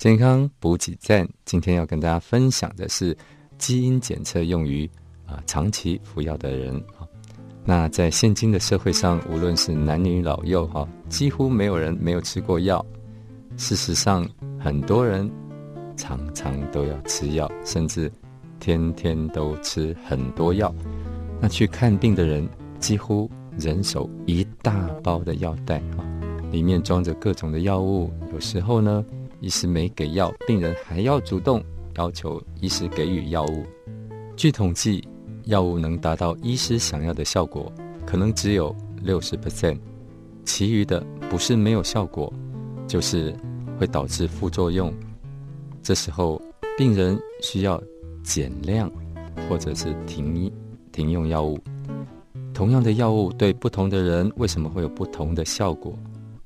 健康补给站，今天要跟大家分享的是基因检测用于啊长期服药的人啊。那在现今的社会上，无论是男女老幼哈，几乎没有人没有吃过药。事实上，很多人常常都要吃药，甚至天天都吃很多药。那去看病的人，几乎人手一大包的药袋啊，里面装着各种的药物。有时候呢。医师没给药，病人还要主动要求医师给予药物。据统计，药物能达到医师想要的效果，可能只有六十 percent，其余的不是没有效果，就是会导致副作用。这时候，病人需要减量，或者是停停用药物。同样的药物对不同的人，为什么会有不同的效果，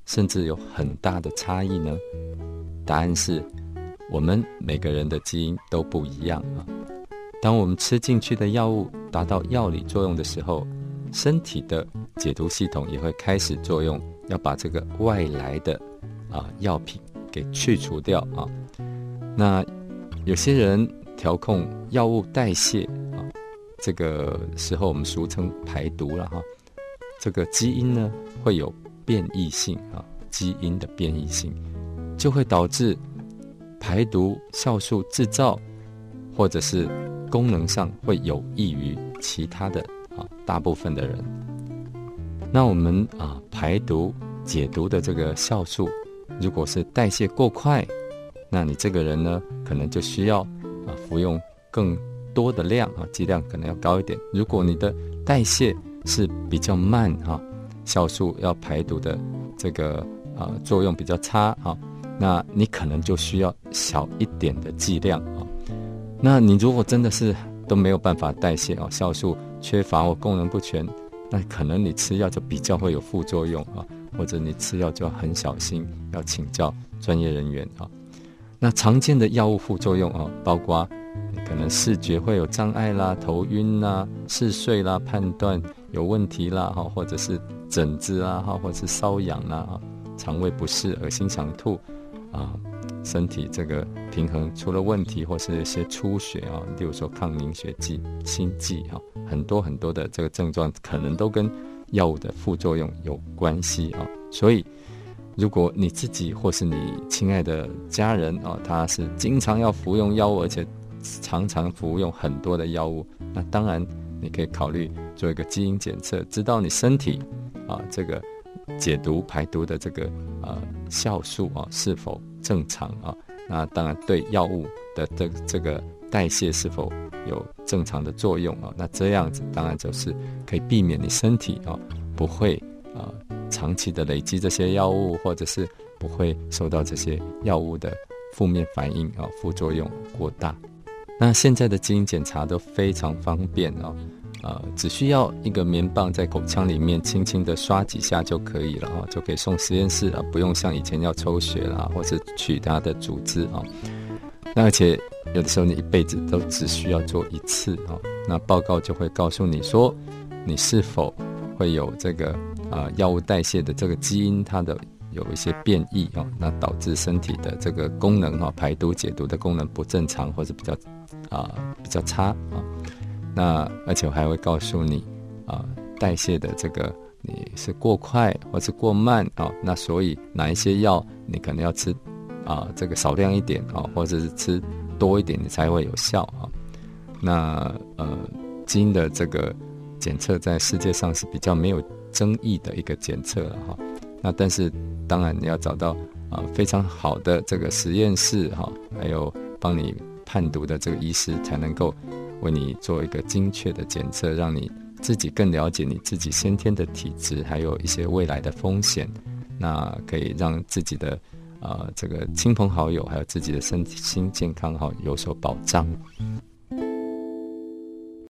甚至有很大的差异呢？答案是，我们每个人的基因都不一样啊。当我们吃进去的药物达到药理作用的时候，身体的解毒系统也会开始作用，要把这个外来的啊药品给去除掉啊。那有些人调控药物代谢啊，这个时候我们俗称排毒了哈。这个基因呢会有变异性啊，基因的变异性。就会导致排毒酵素制造，或者是功能上会有益于其他的啊大部分的人。那我们啊排毒解毒的这个酵素，如果是代谢过快，那你这个人呢可能就需要啊服用更多的量啊剂量可能要高一点。如果你的代谢是比较慢哈，酵素要排毒的这个啊作用比较差啊。那你可能就需要小一点的剂量啊。那你如果真的是都没有办法代谢啊，酵素缺乏或功能不全，那可能你吃药就比较会有副作用啊，或者你吃药就要很小心，要请教专业人员啊。那常见的药物副作用啊，包括可能视觉会有障碍啦、头晕啦、嗜睡啦、判断有问题啦，哈，或者是疹子啊，哈，或者是瘙痒啦，啊，肠胃不适、恶心、想吐。啊，身体这个平衡出了问题，或是一些出血啊，例如说抗凝血剂、心悸啊，很多很多的这个症状，可能都跟药物的副作用有关系啊。所以，如果你自己或是你亲爱的家人啊，他是经常要服用药物，而且常常服用很多的药物，那当然你可以考虑做一个基因检测，知道你身体啊这个。解毒排毒的这个呃酵素啊是否正常啊？那当然对药物的这这个代谢是否有正常的作用啊？那这样子当然就是可以避免你身体啊不会啊长期的累积这些药物，或者是不会受到这些药物的负面反应啊副作用过大。那现在的基因检查都非常方便啊。呃，只需要一个棉棒在口腔里面轻轻的刷几下就可以了啊，就可以送实验室了，不用像以前要抽血啦，或是取它的组织啊。那而且有的时候你一辈子都只需要做一次啊，那报告就会告诉你说，你是否会有这个啊药物代谢的这个基因它的有一些变异啊，那导致身体的这个功能哈排毒解毒的功能不正常或者比较啊比较差啊。那而且我还会告诉你，啊，代谢的这个你是过快或是过慢啊？那所以哪一些药你可能要吃，啊，这个少量一点啊，或者是吃多一点你才会有效啊？那呃，基因的这个检测在世界上是比较没有争议的一个检测了哈。那但是当然你要找到啊非常好的这个实验室哈，还有帮你判读的这个医师才能够。为你做一个精确的检测，让你自己更了解你自己先天的体质，还有一些未来的风险，那可以让自己的呃这个亲朋好友，还有自己的身心健康哈有所保障。